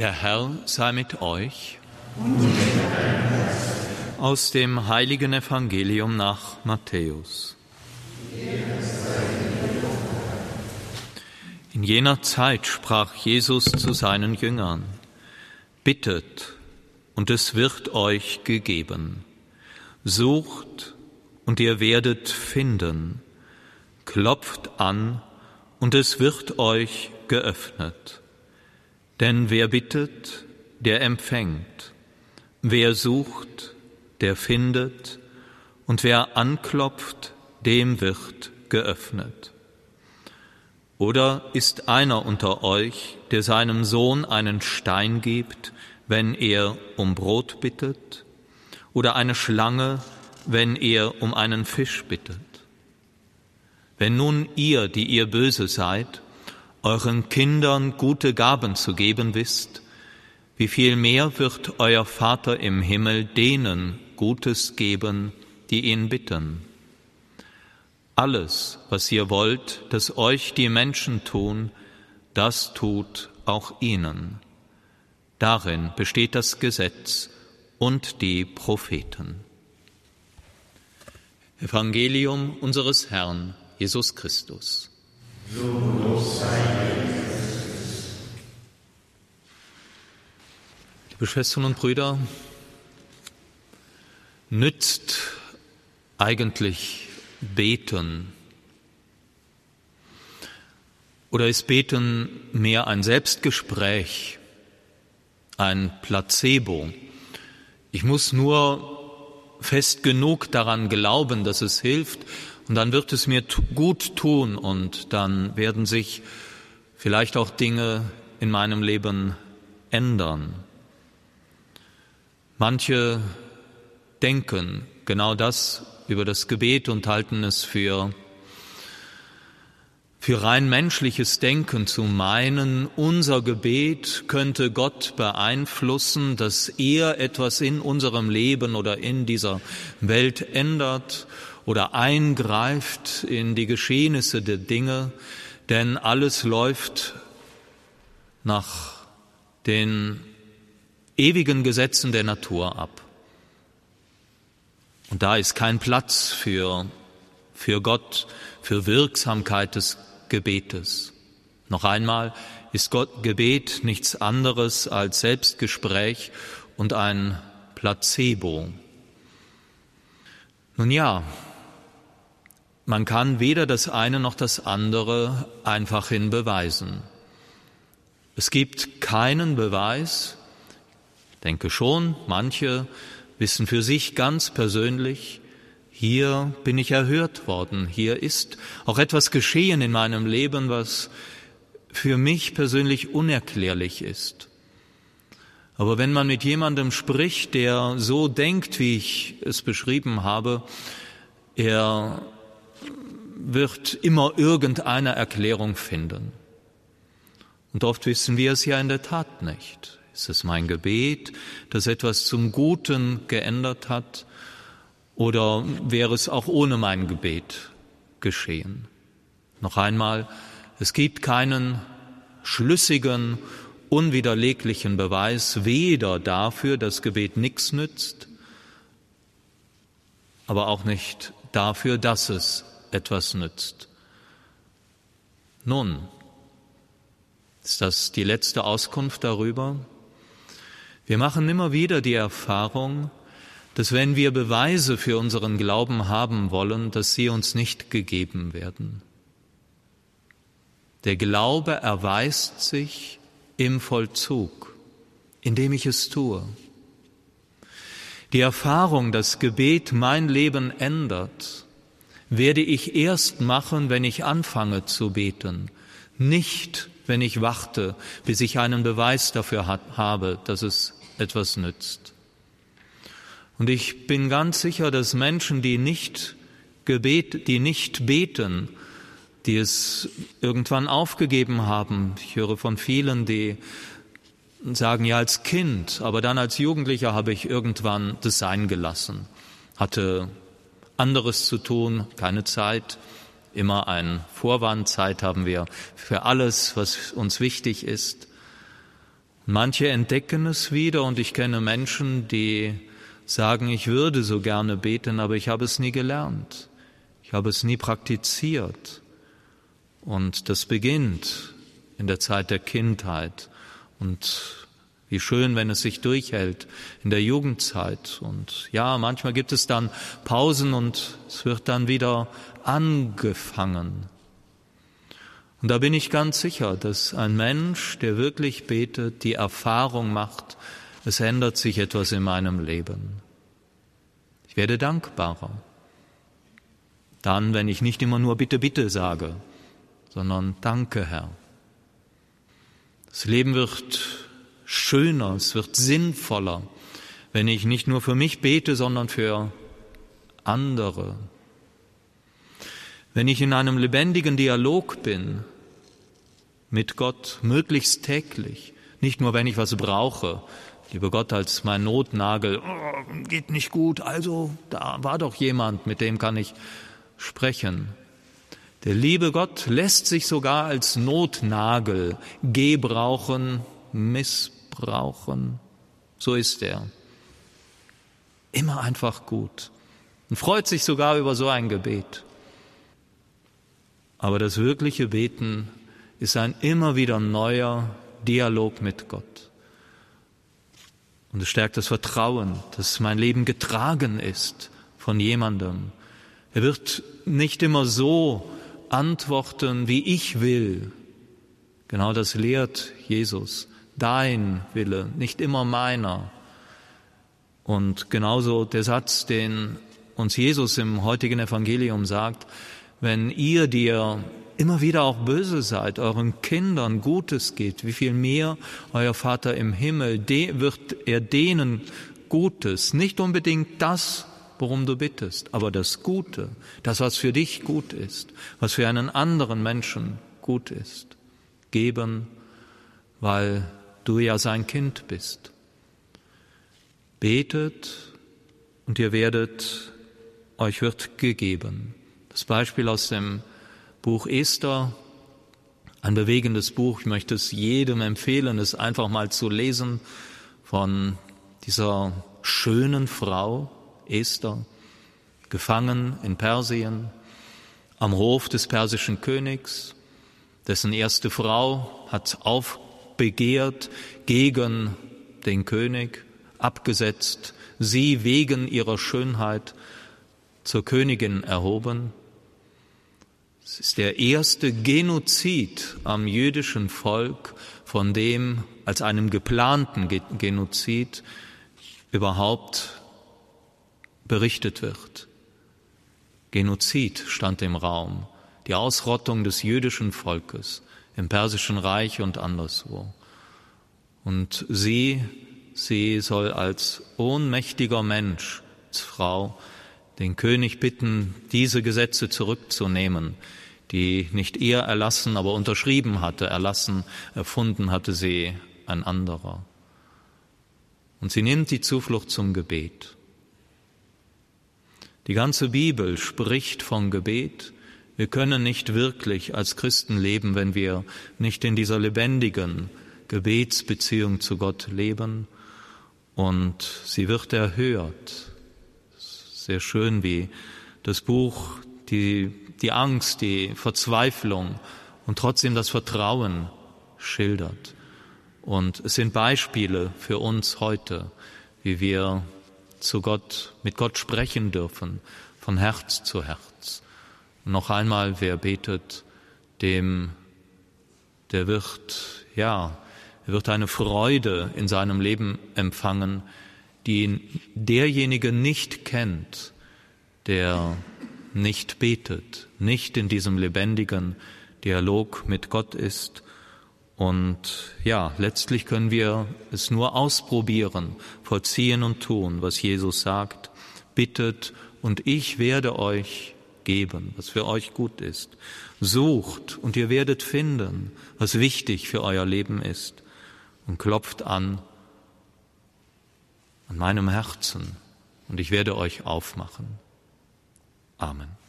Der Herr sei mit euch. Aus dem heiligen Evangelium nach Matthäus. In jener Zeit sprach Jesus zu seinen Jüngern, Bittet, und es wird euch gegeben. Sucht, und ihr werdet finden. Klopft an, und es wird euch geöffnet. Denn wer bittet, der empfängt, wer sucht, der findet, und wer anklopft, dem wird geöffnet. Oder ist einer unter euch, der seinem Sohn einen Stein gibt, wenn er um Brot bittet, oder eine Schlange, wenn er um einen Fisch bittet? Wenn nun ihr, die ihr böse seid, euren Kindern gute Gaben zu geben wisst, wie viel mehr wird euer Vater im Himmel denen Gutes geben, die ihn bitten. Alles, was ihr wollt, dass euch die Menschen tun, das tut auch ihnen. Darin besteht das Gesetz und die Propheten. Evangelium unseres Herrn Jesus Christus. Liebe Schwestern und Brüder, nützt eigentlich Beten? Oder ist Beten mehr ein Selbstgespräch, ein Placebo? Ich muss nur fest genug daran glauben, dass es hilft, und dann wird es mir gut tun und dann werden sich vielleicht auch Dinge in meinem Leben ändern. Manche denken genau das über das Gebet und halten es für für rein menschliches Denken zu meinen, unser Gebet könnte Gott beeinflussen, dass er etwas in unserem Leben oder in dieser Welt ändert oder eingreift in die Geschehnisse der Dinge, denn alles läuft nach den ewigen Gesetzen der Natur ab. Und da ist kein Platz für, für Gott, für Wirksamkeit des Gebetes. Noch einmal ist Gott Gebet nichts anderes als Selbstgespräch und ein Placebo. Nun ja, man kann weder das eine noch das andere einfach hin beweisen. Es gibt keinen Beweis, ich denke schon, manche wissen für sich ganz persönlich, hier bin ich erhört worden, hier ist auch etwas geschehen in meinem Leben, was für mich persönlich unerklärlich ist. Aber wenn man mit jemandem spricht, der so denkt, wie ich es beschrieben habe, er wird immer irgendeine Erklärung finden. Und oft wissen wir es ja in der Tat nicht. Ist es mein Gebet, das etwas zum Guten geändert hat, oder wäre es auch ohne mein Gebet geschehen? Noch einmal, es gibt keinen schlüssigen, unwiderleglichen Beweis weder dafür, dass Gebet nichts nützt, aber auch nicht dafür, dass es etwas nützt. Nun, ist das die letzte Auskunft darüber? Wir machen immer wieder die Erfahrung, dass wenn wir Beweise für unseren Glauben haben wollen, dass sie uns nicht gegeben werden. Der Glaube erweist sich im Vollzug, indem ich es tue. Die Erfahrung, dass Gebet mein Leben ändert, werde ich erst machen, wenn ich anfange zu beten, nicht wenn ich warte, bis ich einen Beweis dafür habe, dass es etwas nützt. Und ich bin ganz sicher, dass Menschen, die nicht gebet, die nicht beten, die es irgendwann aufgegeben haben, ich höre von vielen, die sagen ja als Kind, aber dann als Jugendlicher habe ich irgendwann das sein gelassen, hatte anderes zu tun, keine Zeit, immer ein Vorwand, Zeit haben wir für alles, was uns wichtig ist. Manche entdecken es wieder und ich kenne Menschen, die sagen, ich würde so gerne beten, aber ich habe es nie gelernt. Ich habe es nie praktiziert. Und das beginnt in der Zeit der Kindheit. Und wie schön, wenn es sich durchhält in der Jugendzeit. Und ja, manchmal gibt es dann Pausen und es wird dann wieder angefangen. Und da bin ich ganz sicher, dass ein Mensch, der wirklich betet, die Erfahrung macht, es ändert sich etwas in meinem Leben. Ich werde dankbarer. Dann, wenn ich nicht immer nur bitte, bitte sage, sondern danke, Herr. Das Leben wird schöner, es wird sinnvoller, wenn ich nicht nur für mich bete, sondern für andere. Wenn ich in einem lebendigen Dialog bin mit Gott, möglichst täglich, nicht nur wenn ich was brauche, Lieber Gott, als mein Notnagel, oh, geht nicht gut, also da war doch jemand, mit dem kann ich sprechen. Der liebe Gott lässt sich sogar als Notnagel gebrauchen, missbrauchen. So ist er. Immer einfach gut und freut sich sogar über so ein Gebet. Aber das wirkliche Beten ist ein immer wieder neuer Dialog mit Gott. Und es stärkt das Vertrauen, dass mein Leben getragen ist von jemandem. Er wird nicht immer so antworten, wie ich will. Genau das lehrt Jesus. Dein Wille, nicht immer meiner. Und genauso der Satz, den uns Jesus im heutigen Evangelium sagt, wenn ihr dir immer wieder auch böse seid, euren Kindern Gutes geht, wie viel mehr euer Vater im Himmel, wird er denen Gutes, nicht unbedingt das, worum du bittest, aber das Gute, das, was für dich gut ist, was für einen anderen Menschen gut ist, geben, weil du ja sein Kind bist. Betet und ihr werdet, euch wird gegeben. Das Beispiel aus dem Buch Esther, ein bewegendes Buch. Ich möchte es jedem empfehlen, es einfach mal zu lesen von dieser schönen Frau Esther, gefangen in Persien, am Hof des persischen Königs, dessen erste Frau hat aufbegehrt gegen den König, abgesetzt, sie wegen ihrer Schönheit zur Königin erhoben. Es ist der erste Genozid am jüdischen Volk, von dem als einem geplanten Genozid überhaupt berichtet wird. Genozid stand im Raum, die Ausrottung des jüdischen Volkes im Persischen Reich und anderswo. Und sie, sie soll als ohnmächtiger Mensch, als Frau, den König bitten, diese Gesetze zurückzunehmen, die nicht er erlassen, aber unterschrieben hatte, erlassen, erfunden hatte sie ein anderer. Und sie nimmt die Zuflucht zum Gebet. Die ganze Bibel spricht von Gebet. Wir können nicht wirklich als Christen leben, wenn wir nicht in dieser lebendigen Gebetsbeziehung zu Gott leben. Und sie wird erhört. Sehr schön, wie das Buch die die Angst, die Verzweiflung und trotzdem das Vertrauen schildert. Und es sind Beispiele für uns heute, wie wir zu Gott, mit Gott sprechen dürfen, von Herz zu Herz. Noch einmal, wer betet, dem, der wird, ja, er wird eine Freude in seinem Leben empfangen, die derjenige nicht kennt, der nicht betet, nicht in diesem lebendigen Dialog mit Gott ist. Und ja, letztlich können wir es nur ausprobieren, vollziehen und tun, was Jesus sagt. Bittet und ich werde euch geben, was für euch gut ist. Sucht und ihr werdet finden, was wichtig für euer Leben ist. Und klopft an, an meinem Herzen und ich werde euch aufmachen. Amen.